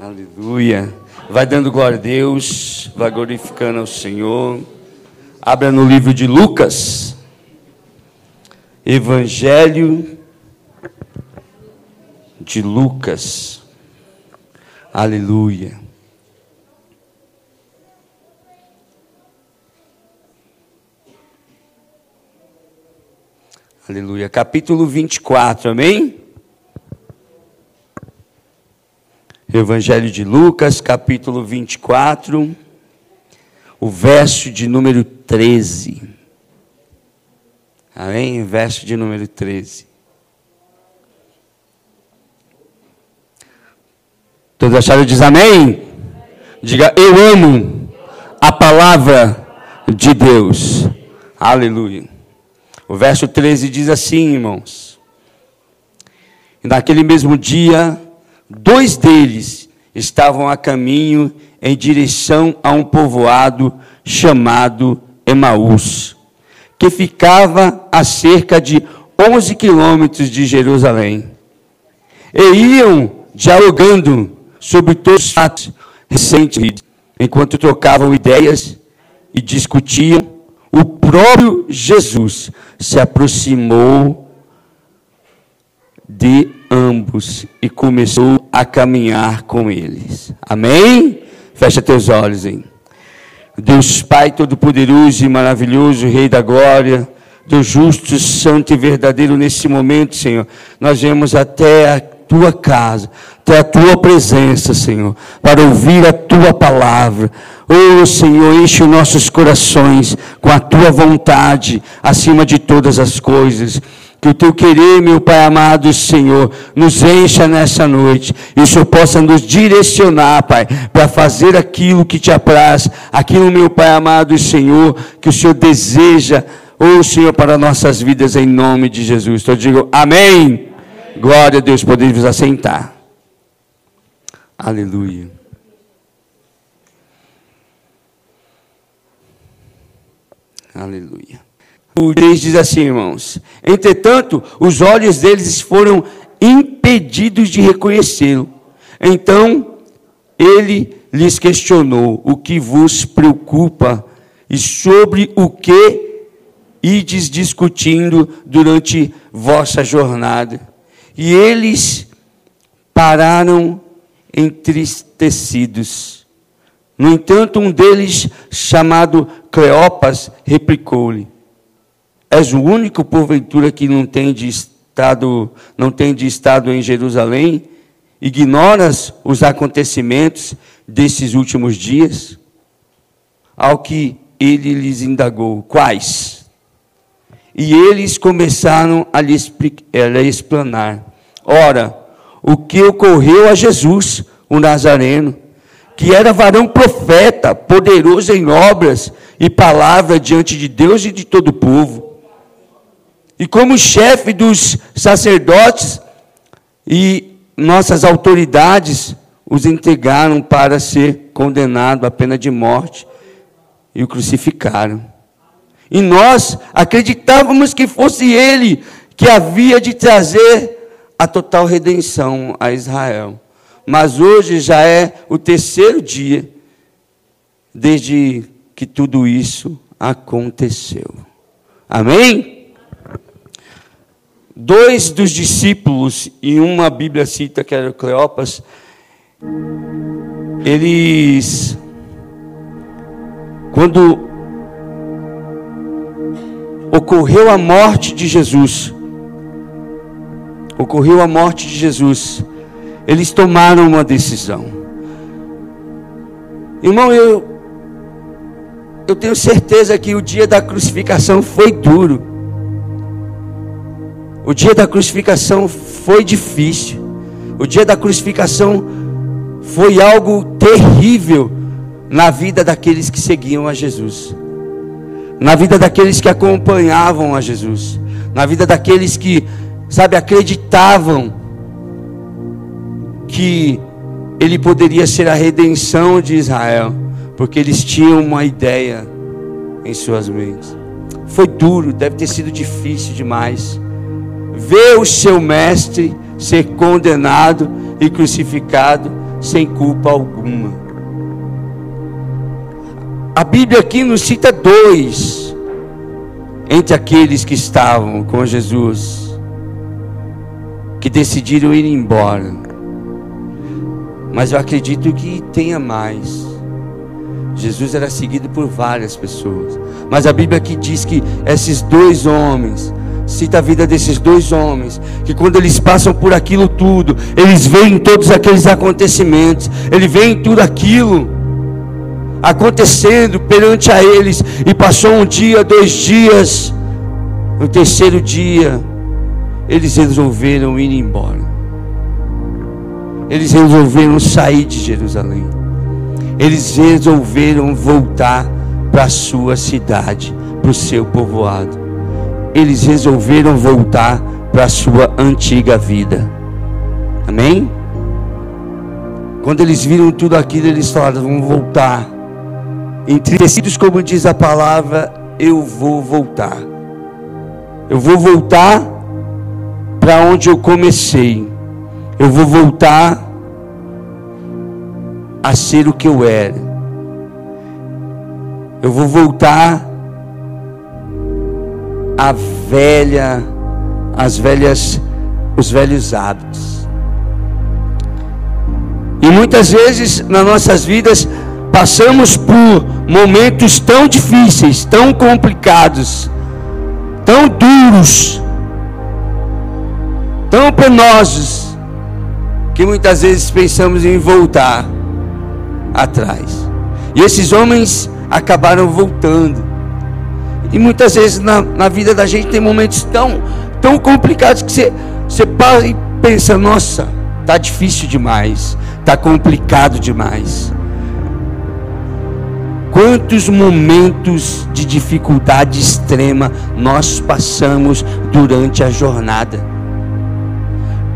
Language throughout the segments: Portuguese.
Aleluia. Vai dando glória a Deus, vai glorificando ao Senhor. Abra no livro de Lucas. Evangelho de Lucas. Aleluia. Aleluia. Capítulo 24, amém? Evangelho de Lucas, capítulo 24, o verso de número 13. Amém? Verso de número 13. Todos acharam? Diz amém? Diga, eu amo a palavra de Deus. Aleluia. O verso 13 diz assim, irmãos. Naquele mesmo dia, Dois deles estavam a caminho em direção a um povoado chamado Emaús, que ficava a cerca de 11 quilômetros de Jerusalém. E iam dialogando sobre todos os fatos recentes, enquanto trocavam ideias e discutiam, o próprio Jesus se aproximou de ambos e começou a caminhar com eles. Amém? Fecha teus olhos, hein? Deus Pai Todo-Poderoso e maravilhoso, Rei da Glória, Deus justo, santo e verdadeiro, nesse momento, Senhor, nós vemos até a tua casa, até a tua presença, Senhor, para ouvir a tua palavra. Oh, Senhor, enche os nossos corações com a tua vontade acima de todas as coisas. Que o teu querer, meu Pai amado Senhor, nos encha nessa noite. E o Senhor possa nos direcionar, Pai, para fazer aquilo que te apraz, aquilo, meu Pai amado Senhor, que o Senhor deseja, ou oh, Senhor, para nossas vidas, em nome de Jesus. Então eu digo amém. Glória a Deus, podemos assentar. Aleluia. Aleluia. O 3 diz assim, irmãos: Entretanto, os olhos deles foram impedidos de reconhecê-lo. Então, ele lhes questionou: O que vos preocupa e sobre o que ides discutindo durante vossa jornada? E eles pararam entristecidos. No entanto, um deles, chamado Cleopas, replicou-lhe: És o único, porventura, que não tem de estado, não tem de estado em Jerusalém? Ignoras os acontecimentos desses últimos dias? Ao que ele lhes indagou: Quais? E eles começaram a lhe explanar. Ora, o que ocorreu a Jesus, o Nazareno, que era varão profeta, poderoso em obras e palavra diante de Deus e de todo o povo e como chefe dos sacerdotes e nossas autoridades os entregaram para ser condenado à pena de morte e o crucificaram. E nós acreditávamos que fosse ele que havia de trazer a total redenção a Israel. Mas hoje já é o terceiro dia desde que tudo isso aconteceu. Amém? Dois dos discípulos, e uma Bíblia cita que era Cleopas, eles, quando ocorreu a morte de Jesus, ocorreu a morte de Jesus, eles tomaram uma decisão. Irmão, eu, eu tenho certeza que o dia da crucificação foi duro. O dia da crucificação foi difícil. O dia da crucificação foi algo terrível na vida daqueles que seguiam a Jesus, na vida daqueles que acompanhavam a Jesus, na vida daqueles que, sabe, acreditavam que ele poderia ser a redenção de Israel, porque eles tinham uma ideia em suas mentes. Foi duro, deve ter sido difícil demais ver o seu mestre ser condenado e crucificado sem culpa alguma. A Bíblia aqui nos cita dois entre aqueles que estavam com Jesus, que decidiram ir embora. Mas eu acredito que tenha mais. Jesus era seguido por várias pessoas. Mas a Bíblia aqui diz que esses dois homens, cita a vida desses dois homens, que quando eles passam por aquilo tudo, eles veem todos aqueles acontecimentos, eles veem tudo aquilo acontecendo perante a eles, e passou um dia, dois dias, no terceiro dia, eles resolveram ir embora. Eles resolveram sair de Jerusalém. Eles resolveram voltar para a sua cidade, para o seu povoado. Eles resolveram voltar para a sua antiga vida. Amém? Quando eles viram tudo aquilo, eles falaram: vamos voltar. Entristecidos, como diz a palavra, eu vou voltar. Eu vou voltar para onde eu comecei. Eu vou voltar a ser o que eu era. Eu vou voltar à velha, as velhas, os velhos hábitos. E muitas vezes nas nossas vidas passamos por momentos tão difíceis, tão complicados, tão duros, tão penosos, que muitas vezes pensamos em voltar atrás. E esses homens acabaram voltando. E muitas vezes na, na vida da gente tem momentos tão, tão complicados que você, você para e pensa, nossa, tá difícil demais, tá complicado demais. Quantos momentos de dificuldade extrema nós passamos durante a jornada?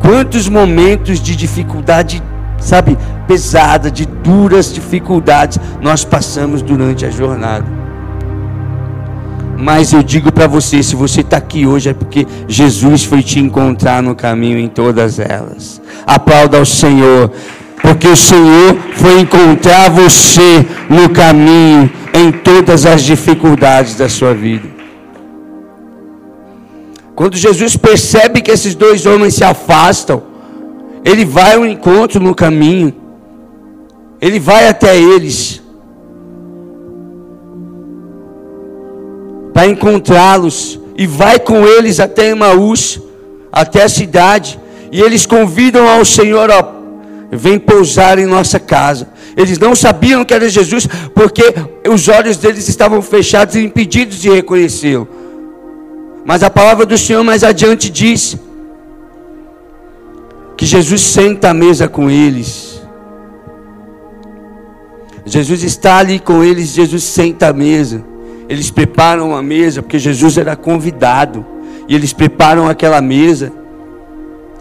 Quantos momentos de dificuldade, sabe, pesada, de duras dificuldades nós passamos durante a jornada? Mas eu digo para você: se você está aqui hoje é porque Jesus foi te encontrar no caminho em todas elas. Aplauda ao Senhor porque o Senhor foi encontrar você no caminho, em todas as dificuldades da sua vida. Quando Jesus percebe que esses dois homens se afastam, ele vai ao encontro no caminho, ele vai até eles, para encontrá-los, e vai com eles até Emaús, até a cidade, e eles convidam ao Senhor, ó, vem pousar em nossa casa. Eles não sabiam que era Jesus, porque os olhos deles estavam fechados e impedidos de reconhecê-lo. Mas a palavra do Senhor mais adiante diz que Jesus senta à mesa com eles. Jesus está ali com eles, Jesus senta à mesa. Eles preparam a mesa, porque Jesus era convidado. E eles preparam aquela mesa.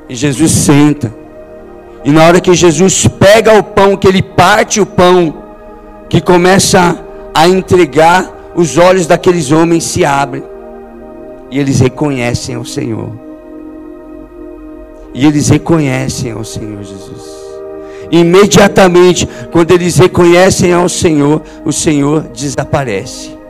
E Jesus senta. E na hora que Jesus pega o pão, que ele parte o pão, que começa a entregar, os olhos daqueles homens se abrem. E eles reconhecem o Senhor. E eles reconhecem ao Senhor Jesus. Imediatamente, quando eles reconhecem ao Senhor, o Senhor desaparece.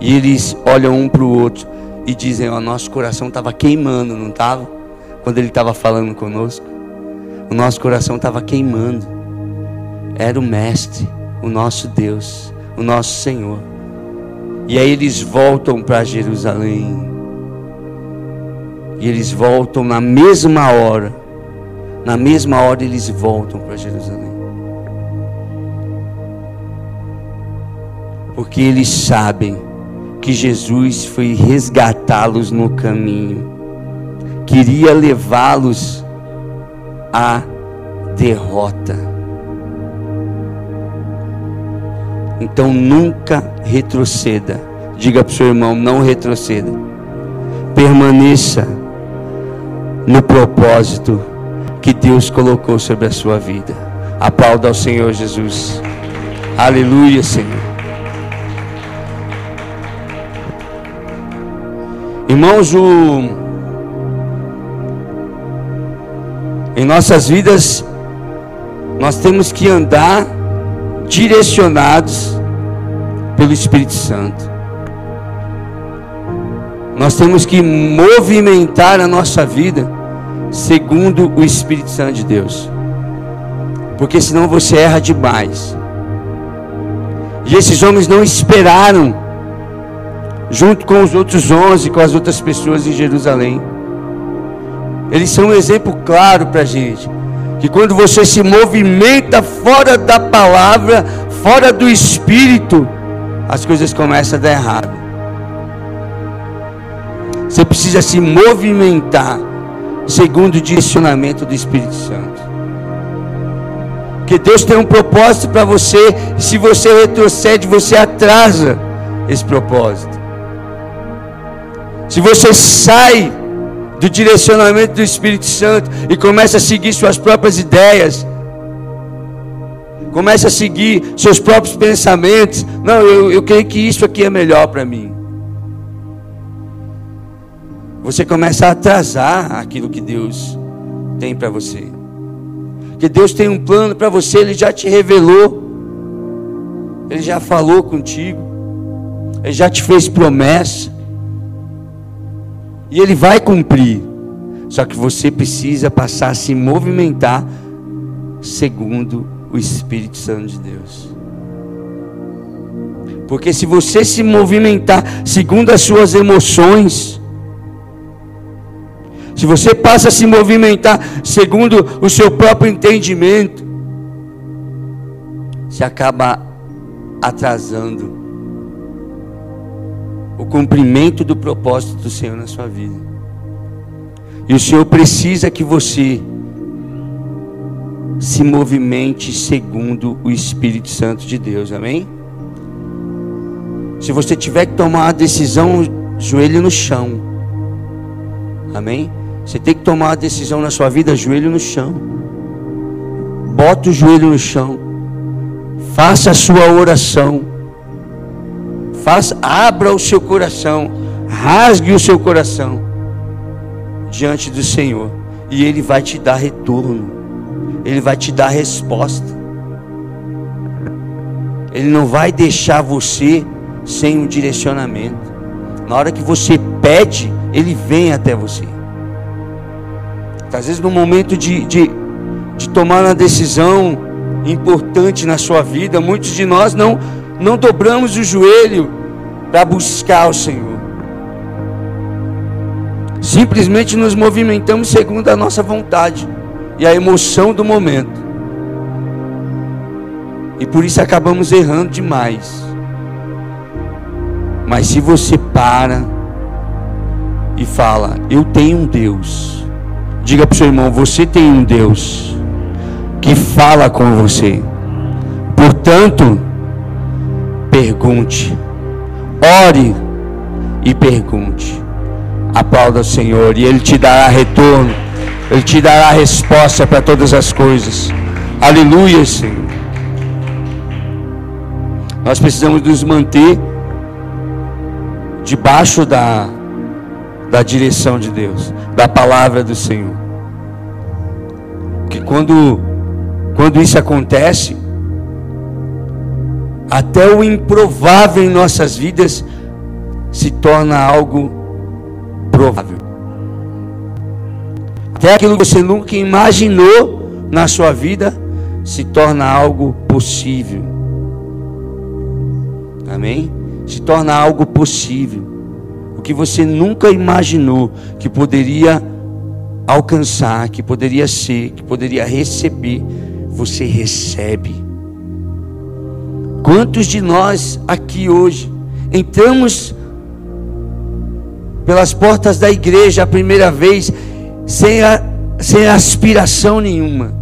E eles olham um para o outro e dizem: Ó, nosso coração estava queimando, não estava? Quando ele estava falando conosco, o nosso coração estava queimando. Era o Mestre, o nosso Deus, o nosso Senhor. E aí eles voltam para Jerusalém. E eles voltam na mesma hora. Na mesma hora eles voltam para Jerusalém. Porque eles sabem que Jesus foi resgatá-los no caminho, queria levá-los à derrota. Então nunca retroceda. Diga para o seu irmão: não retroceda. Permaneça no propósito que Deus colocou sobre a sua vida. Aplauda ao Senhor Jesus. Aleluia, Senhor. Irmãos, o Em nossas vidas, nós temos que andar direcionados pelo Espírito Santo. Nós temos que movimentar a nossa vida segundo o Espírito Santo de Deus. Porque senão você erra demais. E esses homens não esperaram, junto com os outros onze, com as outras pessoas em Jerusalém. Eles são um exemplo claro para a gente. Que quando você se movimenta fora da palavra, fora do Espírito, as coisas começam a dar errado. Você precisa se movimentar segundo o direcionamento do Espírito Santo. Porque Deus tem um propósito para você, e se você retrocede, você atrasa esse propósito. Se você sai do direcionamento do Espírito Santo e começa a seguir suas próprias ideias, começa a seguir seus próprios pensamentos, não, eu, eu creio que isso aqui é melhor para mim. Você começa a atrasar aquilo que Deus tem para você. Que Deus tem um plano para você, Ele já te revelou, Ele já falou contigo, Ele já te fez promessa, e Ele vai cumprir. Só que você precisa passar a se movimentar segundo o Espírito Santo de Deus. Porque se você se movimentar segundo as suas emoções, se você passa a se movimentar segundo o seu próprio entendimento, você acaba atrasando o cumprimento do propósito do Senhor na sua vida. E o Senhor precisa que você se movimente segundo o Espírito Santo de Deus, amém? Se você tiver que tomar uma decisão, joelho no chão, amém? Você tem que tomar uma decisão na sua vida, joelho no chão. Bota o joelho no chão. Faça a sua oração. Faça, abra o seu coração. Rasgue o seu coração diante do Senhor. E Ele vai te dar retorno. Ele vai te dar resposta. Ele não vai deixar você sem um direcionamento. Na hora que você pede, Ele vem até você. Às vezes, no momento de, de, de tomar uma decisão importante na sua vida, muitos de nós não, não dobramos o joelho para buscar o Senhor. Simplesmente nos movimentamos segundo a nossa vontade e a emoção do momento. E por isso acabamos errando demais. Mas se você para e fala, eu tenho um Deus Diga para o seu irmão: você tem um Deus que fala com você. Portanto, pergunte, ore e pergunte. Aplauda o Senhor e Ele te dará retorno, Ele te dará resposta para todas as coisas. Aleluia, Senhor. Nós precisamos nos manter debaixo da da direção de Deus, da palavra do Senhor. Que quando quando isso acontece, até o improvável em nossas vidas se torna algo provável. Até aquilo que você nunca imaginou na sua vida se torna algo possível. Amém? Se torna algo possível o que você nunca imaginou que poderia alcançar, que poderia ser, que poderia receber, você recebe. Quantos de nós aqui hoje entramos pelas portas da igreja a primeira vez sem, a, sem aspiração nenhuma?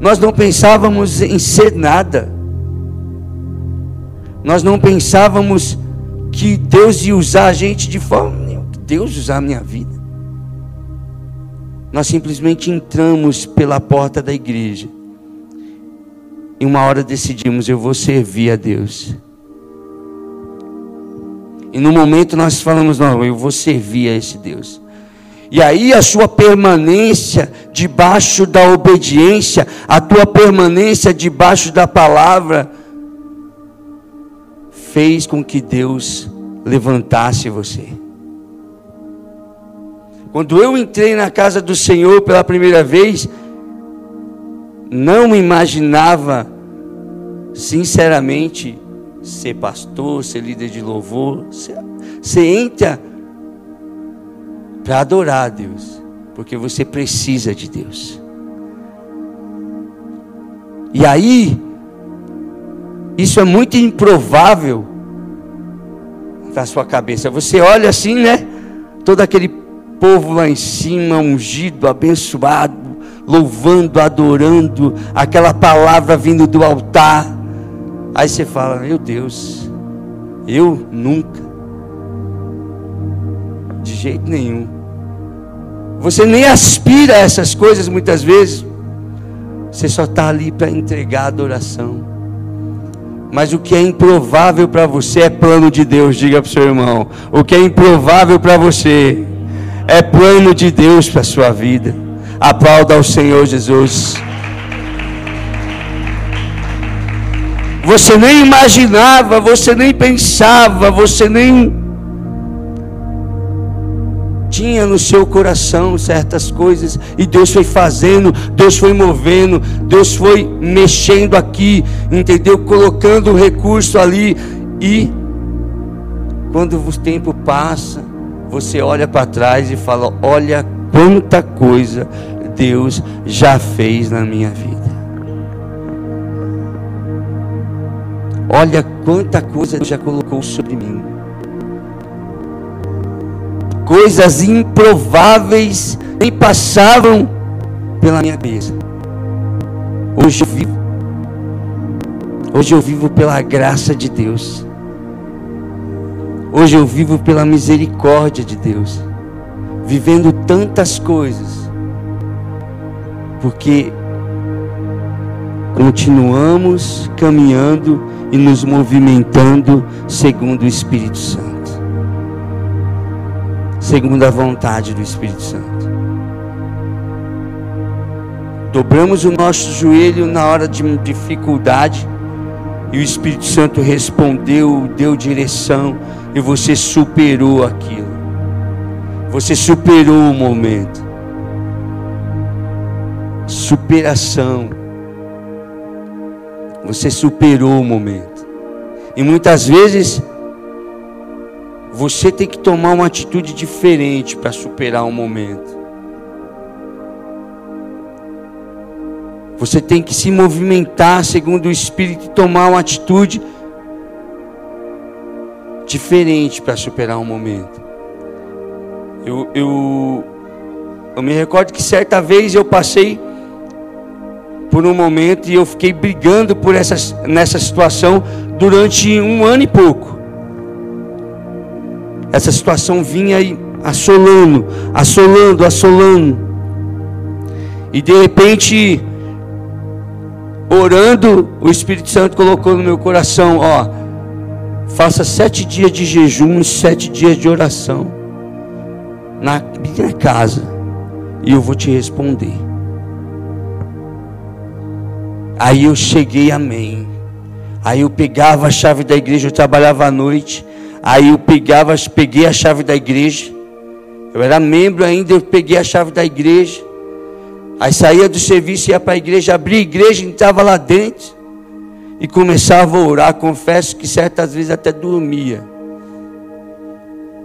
Nós não pensávamos em ser nada. Nós não pensávamos que Deus ia usar a gente de forma nenhuma. Deus usar a minha vida. Nós simplesmente entramos pela porta da igreja. E uma hora decidimos, eu vou servir a Deus. E no momento nós falamos, não, eu vou servir a esse Deus. E aí a sua permanência debaixo da obediência, a tua permanência debaixo da palavra, fez com que Deus levantasse você. Quando eu entrei na casa do Senhor pela primeira vez, não imaginava, sinceramente, ser pastor, ser líder de louvor. Você entra para adorar a Deus, porque você precisa de Deus. E aí, isso é muito improvável na sua cabeça. Você olha assim, né? Todo aquele povo lá em cima, ungido, abençoado, louvando, adorando, aquela palavra vindo do altar. Aí você fala: Meu Deus, eu nunca, de jeito nenhum. Você nem aspira a essas coisas muitas vezes, você só está ali para entregar adoração. Mas o que é improvável para você é plano de Deus, diga para o seu irmão. O que é improvável para você é plano de Deus para a sua vida. Aplauda ao Senhor Jesus. Você nem imaginava, você nem pensava, você nem tinha no seu coração certas coisas e Deus foi fazendo, Deus foi movendo, Deus foi mexendo aqui, entendeu? Colocando o recurso ali e quando o tempo passa, você olha para trás e fala: "Olha quanta coisa Deus já fez na minha vida". Olha quanta coisa Deus já colocou sobre mim coisas improváveis nem passavam pela minha cabeça. Hoje eu vivo. Hoje eu vivo pela graça de Deus. Hoje eu vivo pela misericórdia de Deus. Vivendo tantas coisas. Porque continuamos caminhando e nos movimentando segundo o Espírito Santo segundo a vontade do Espírito Santo. Dobramos o nosso joelho na hora de dificuldade e o Espírito Santo respondeu, deu direção e você superou aquilo. Você superou o momento. Superação. Você superou o momento. E muitas vezes você tem que tomar uma atitude diferente para superar um momento. Você tem que se movimentar segundo o Espírito e tomar uma atitude diferente para superar um momento. Eu, eu, eu me recordo que certa vez eu passei por um momento e eu fiquei brigando por essa, nessa situação durante um ano e pouco essa situação vinha aí assolando, assolando, assolando. E de repente, orando, o Espírito Santo colocou no meu coração: ó, faça sete dias de jejum e sete dias de oração na minha casa, e eu vou te responder. Aí eu cheguei, amém. Aí eu pegava a chave da igreja, eu trabalhava à noite. Aí eu pegava, peguei a chave da igreja. Eu era membro ainda, eu peguei a chave da igreja. Aí saía do serviço, ia para a igreja, abria a igreja, entrava lá dentro e começava a orar. Confesso que certas vezes até dormia.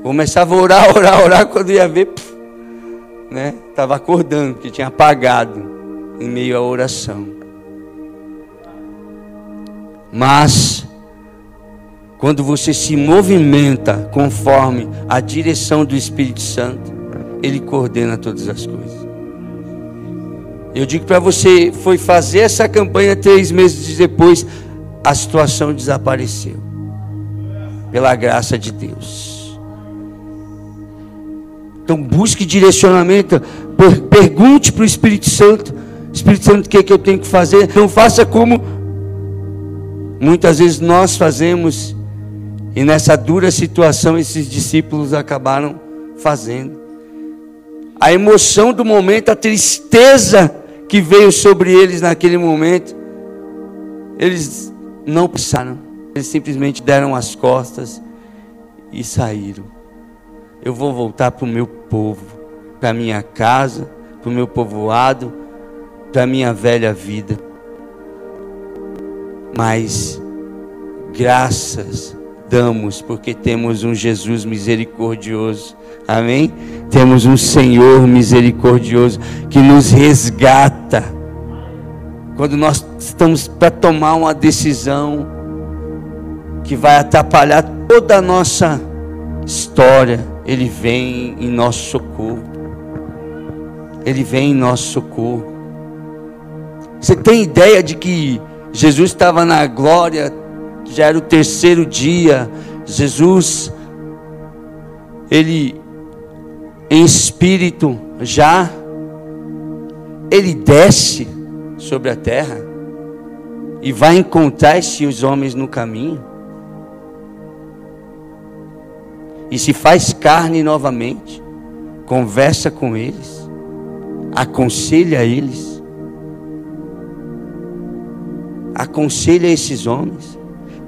Começava a orar, orar, orar, quando ia ver, pff, né? Estava acordando, porque tinha apagado em meio à oração. Mas quando você se movimenta conforme a direção do Espírito Santo, ele coordena todas as coisas. Eu digo para você, foi fazer essa campanha três meses depois, a situação desapareceu. Pela graça de Deus. Então busque direcionamento, pergunte para o Espírito Santo, Espírito Santo, o que, é que eu tenho que fazer? Não faça como muitas vezes nós fazemos e nessa dura situação, esses discípulos acabaram fazendo. a emoção do momento, a tristeza que veio sobre eles naquele momento, eles não pensaram, eles simplesmente deram as costas e saíram. Eu vou voltar para o meu povo, para minha casa, para o meu povoado, para a minha velha vida. Mas graças damos porque temos um Jesus misericordioso. Amém? Temos um Senhor misericordioso que nos resgata. Quando nós estamos para tomar uma decisão que vai atrapalhar toda a nossa história, Ele vem em nosso socorro. Ele vem em nosso socorro. Você tem ideia de que Jesus estava na glória, já era o terceiro dia. Jesus, ele em espírito já, ele desce sobre a terra e vai encontrar esses homens no caminho. E se faz carne novamente, conversa com eles, aconselha eles aconselha esses homens,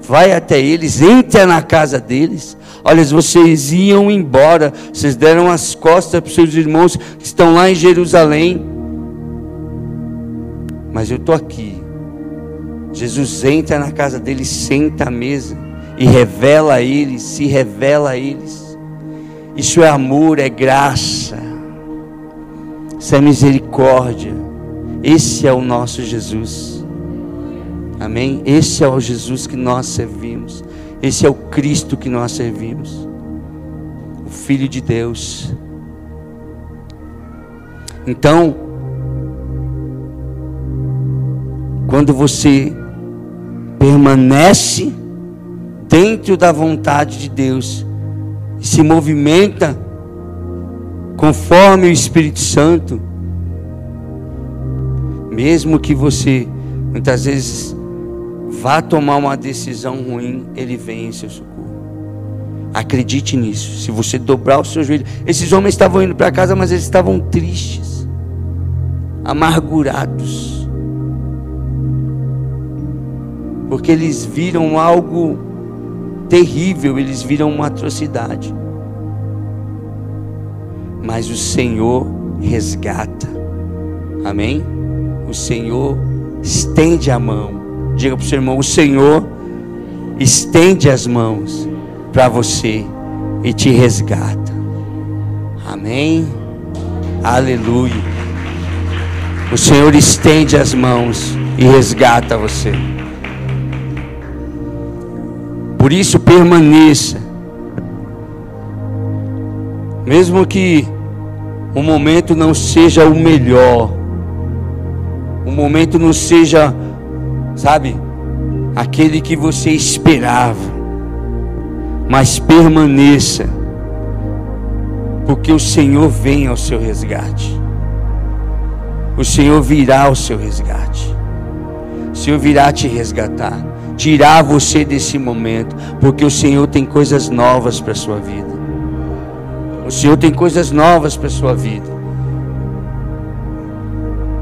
vai até eles, entra na casa deles. Olha, vocês iam embora, vocês deram as costas para os seus irmãos que estão lá em Jerusalém. Mas eu estou aqui. Jesus entra na casa deles, senta à mesa e revela a eles, se revela a eles. Isso é amor, é graça, isso é misericórdia. Esse é o nosso Jesus. Amém? Esse é o Jesus que nós servimos. Esse é o Cristo que nós servimos. O Filho de Deus. Então, quando você permanece dentro da vontade de Deus e se movimenta conforme o Espírito Santo, mesmo que você muitas vezes vá tomar uma decisão ruim, Ele vem em seu socorro. Acredite nisso. Se você dobrar o seu joelho, esses homens estavam indo para casa, mas eles estavam tristes, amargurados, porque eles viram algo terrível, eles viram uma atrocidade. Mas o Senhor resgata. Amém? O Senhor estende a mão Diga para o seu irmão: o Senhor estende as mãos para você e te resgata. Amém. Aleluia. O Senhor estende as mãos e resgata você. Por isso permaneça. Mesmo que o momento não seja o melhor, o momento não seja sabe? Aquele que você esperava, mas permaneça, porque o Senhor vem ao seu resgate. O Senhor virá ao seu resgate. O Senhor virá te resgatar, tirar você desse momento, porque o Senhor tem coisas novas para a sua vida. O Senhor tem coisas novas para a sua vida.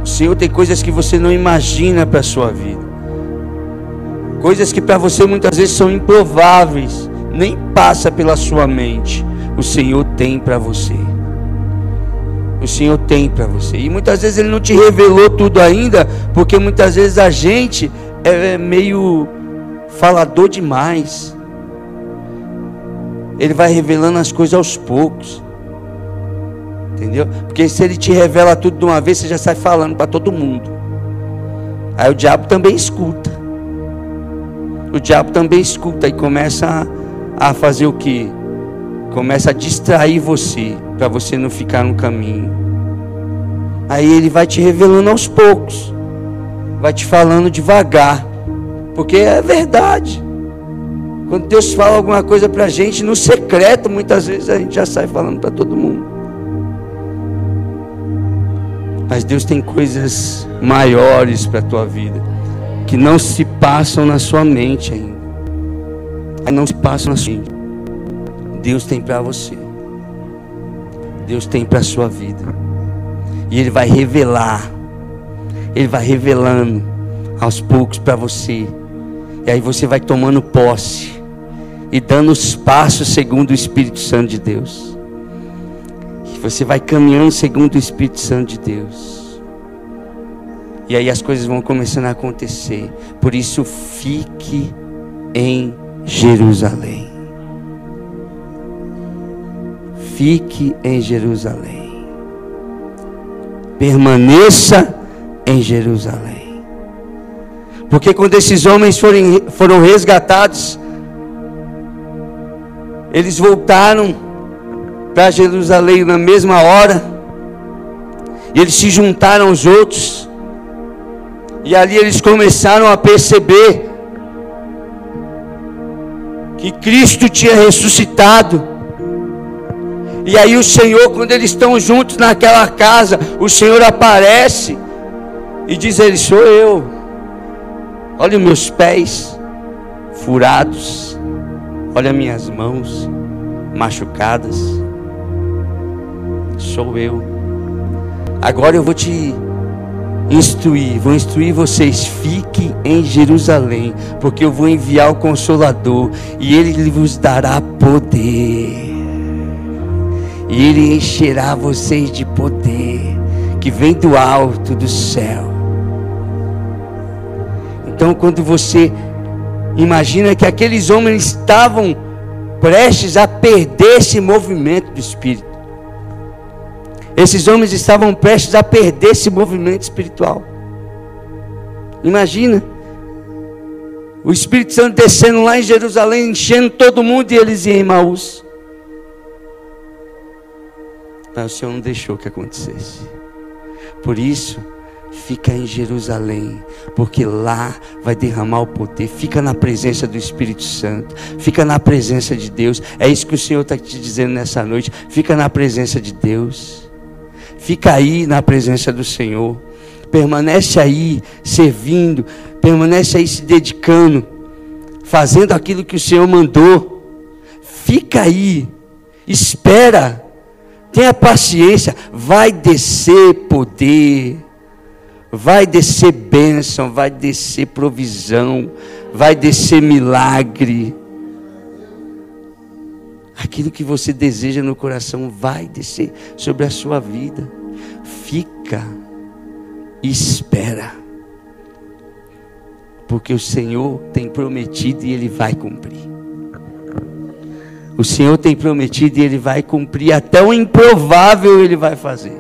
O Senhor tem coisas que você não imagina para a sua vida. Coisas que para você muitas vezes são improváveis, nem passa pela sua mente. O Senhor tem para você. O Senhor tem para você. E muitas vezes Ele não te revelou tudo ainda, porque muitas vezes a gente é meio falador demais. Ele vai revelando as coisas aos poucos. Entendeu? Porque se ele te revela tudo de uma vez, você já sai falando para todo mundo. Aí o diabo também escuta o diabo também escuta e começa a, a fazer o que? Começa a distrair você, para você não ficar no caminho. Aí ele vai te revelando aos poucos, vai te falando devagar, porque é verdade. Quando Deus fala alguma coisa para a gente, no secreto, muitas vezes a gente já sai falando para todo mundo. Mas Deus tem coisas maiores para a tua vida que não se passam na sua mente ainda. Não se passam na sua mente. Deus tem para você. Deus tem para a sua vida. E Ele vai revelar, Ele vai revelando aos poucos para você. E aí você vai tomando posse e dando os passos segundo o Espírito Santo de Deus. E você vai caminhando segundo o Espírito Santo de Deus. E aí as coisas vão começando a acontecer. Por isso, fique em Jerusalém. Fique em Jerusalém. Permaneça em Jerusalém. Porque quando esses homens forem, foram resgatados, eles voltaram para Jerusalém na mesma hora. E eles se juntaram aos outros. E ali eles começaram a perceber que Cristo tinha ressuscitado. E aí o Senhor, quando eles estão juntos naquela casa, o Senhor aparece e diz: Ele sou eu. Olha os meus pés furados. Olha minhas mãos machucadas. Sou eu. Agora eu vou te instruir, vou instruir vocês, fiquem em Jerusalém, porque eu vou enviar o Consolador e ele vos dará poder. E ele encherá vocês de poder que vem do alto do céu. Então, quando você imagina que aqueles homens estavam prestes a perder esse movimento do Espírito, esses homens estavam prestes a perder esse movimento espiritual. Imagina. O Espírito Santo descendo lá em Jerusalém, enchendo todo mundo e eles em Emaús. Mas o Senhor não deixou que acontecesse. Por isso, fica em Jerusalém, porque lá vai derramar o poder. Fica na presença do Espírito Santo, fica na presença de Deus. É isso que o Senhor está te dizendo nessa noite. Fica na presença de Deus. Fica aí na presença do Senhor. Permanece aí servindo, permanece aí se dedicando, fazendo aquilo que o Senhor mandou. Fica aí, espera, tenha paciência, vai descer poder, vai descer bênção, vai descer provisão, vai descer milagre. Aquilo que você deseja no coração vai descer sobre a sua vida. Fica e espera. Porque o Senhor tem prometido e Ele vai cumprir. O Senhor tem prometido e Ele vai cumprir. Até o improvável Ele vai fazer.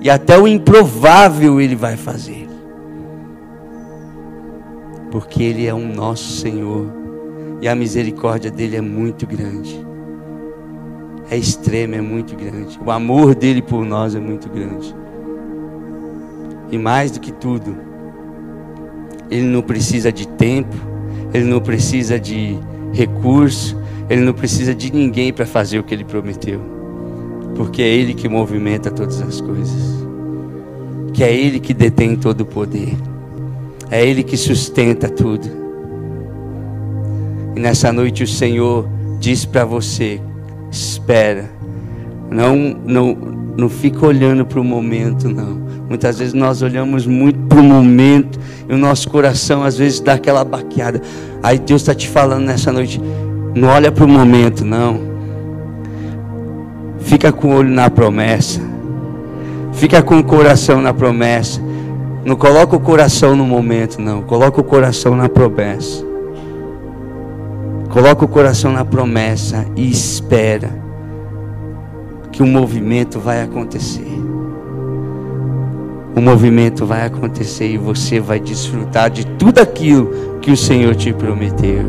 E até o improvável Ele vai fazer. Porque Ele é um nosso Senhor e a misericórdia dele é muito grande. É extrema, é muito grande. O amor dele por nós é muito grande. E mais do que tudo, ele não precisa de tempo, ele não precisa de recurso, ele não precisa de ninguém para fazer o que ele prometeu. Porque é ele que movimenta todas as coisas. Que é ele que detém todo o poder. É ele que sustenta tudo. E nessa noite o Senhor diz para você: espera, não, não, não fica olhando para o momento, não. Muitas vezes nós olhamos muito para o momento e o nosso coração às vezes dá aquela baqueada. Aí Deus está te falando nessa noite: não olha para o momento, não. Fica com o olho na promessa. Fica com o coração na promessa. Não coloca o coração no momento, não. Coloca o coração na promessa. Coloca o coração na promessa e espera que o movimento vai acontecer. O movimento vai acontecer e você vai desfrutar de tudo aquilo que o Senhor te prometeu.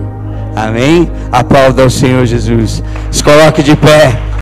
Amém? Aplauda ao Senhor Jesus. Se coloque de pé.